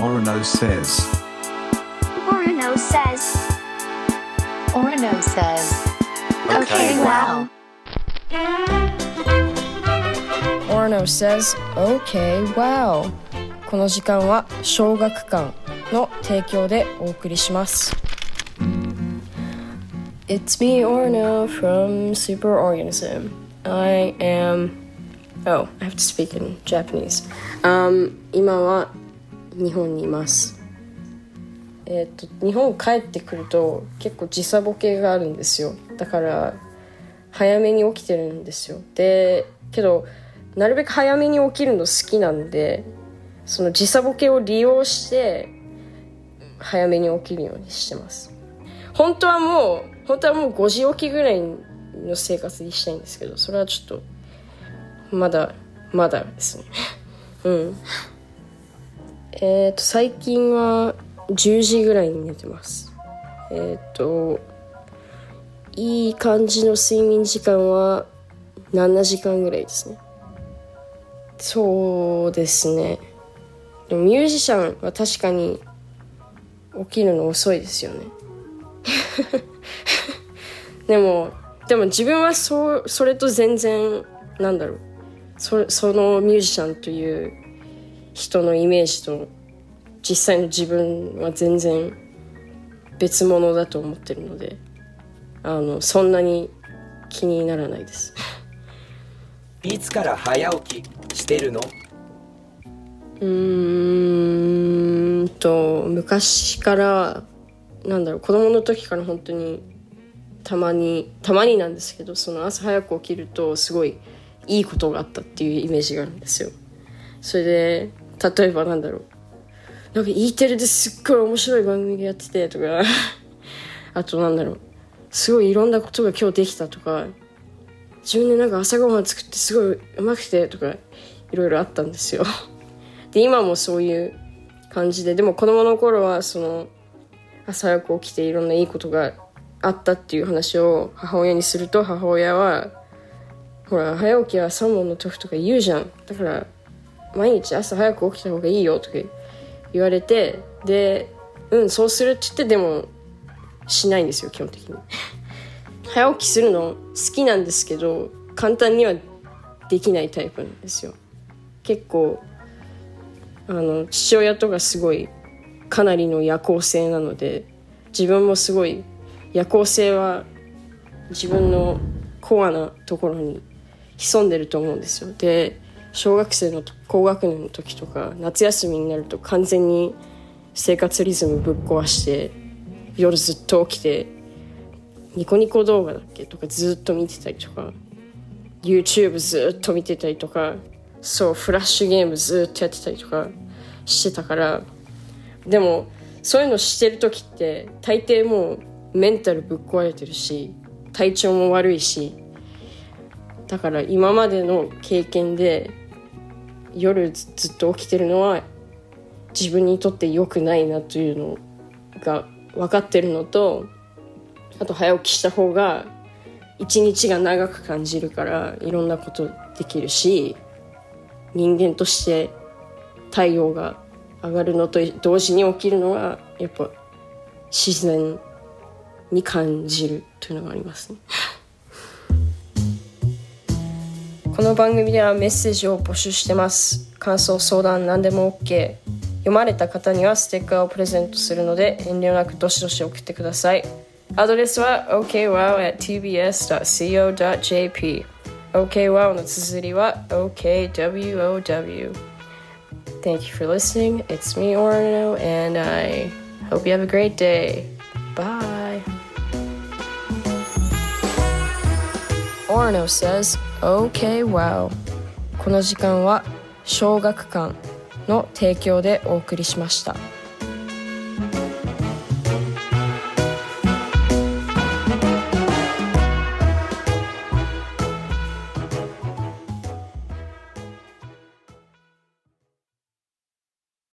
Orono says. Orono says. Orono says. Okay, wow. Orno says, OK, wow. この時間は小学館の提供でお送りします。It's me, Orno, from Superorganism. I am. Oh, I have to speak in Japanese. Um, 今は 日本にいます。えっと日本帰ってくると結構時差ボケがあるんですよ。だから早めに起きてるんですよ。でけどなるべく早めに起きるの好きなんでその時差ボケを利用して早めに起きるようにしてます。本当はもう本当はもう5時起きぐらいの生活にしたいんですけどそれはちょっとまだまだですね。うん。えっ、と最近は10時ぐらいに寝てます。えっ、といい感じの睡眠時間は7時間ぐらいですね。そうですね。でもミュージシャンは確かに起きるの遅いですよね。でもでも自分はそうそれと全然なんだろう。そそのミュージシャンという人のイメージと実際の自分は全然別物だと思ってるのであのそんなに気にならないです。いつから早起きしてるの？うーんと昔からなんだろう子供の時から本当にたまにたまになんですけどその朝早く起きるとすごいいいことがあったっていうイメージがあるんですよそれで例えばなんだろう。なんか E テレですっごい面白い番組やっててとか。あとなんだろう。すごいいろんなことが今日できたとか。自分でなんか朝ごはん作ってすごいうまくてとかいろいろあったんですよ。で今もそういう感じで。でも子供の頃はその朝早く起きていろんないいことがあったっていう話を母親にすると母親はほら早起きは三問の時とか言うじゃん。だから毎日朝早く起きた方がいいよとか言われてでうんそうするって言ってでもしないんですよ基本的に。早起きするの好きなんですけど簡単にはできないタイプなんですよ。結構あの父親とかすごいかなりの夜行性なので自分もすごい夜行性は自分のコアなところに潜んでると思うんですよ。で小学生の高学年の時とか夏休みになると完全に生活リズムぶっ壊して夜ずっと起きてニコニコ動画だっけとかずっと見てたりとか YouTube ずっと見てたりとかそうフラッシュゲームずっとやってたりとかしてたからでもそういうのしてる時って大抵もうメンタルぶっ壊れてるし体調も悪いしだから今までの経験で夜ずっと起きてるのは自分にとって良くないなというのが分かってるのとあと早起きした方が一日が長く感じるからいろんなことできるし人間として太陽が上がるのと同時に起きるのはやっぱ自然に感じるというのがありますね。の番組ではメッセージを募集してます。感想、相談、何でも OK。読まれた方にはステッカーをプレゼントするので遠慮なくどしどし送ってください。アドレスは okwow.tbs.co.jp okwow の綴りは okwow Thank you for listening. It's me, Orno, and I hope you have a great day. Bye. Orno says, OK, wow. この時間は小学館の提供でお送りしました。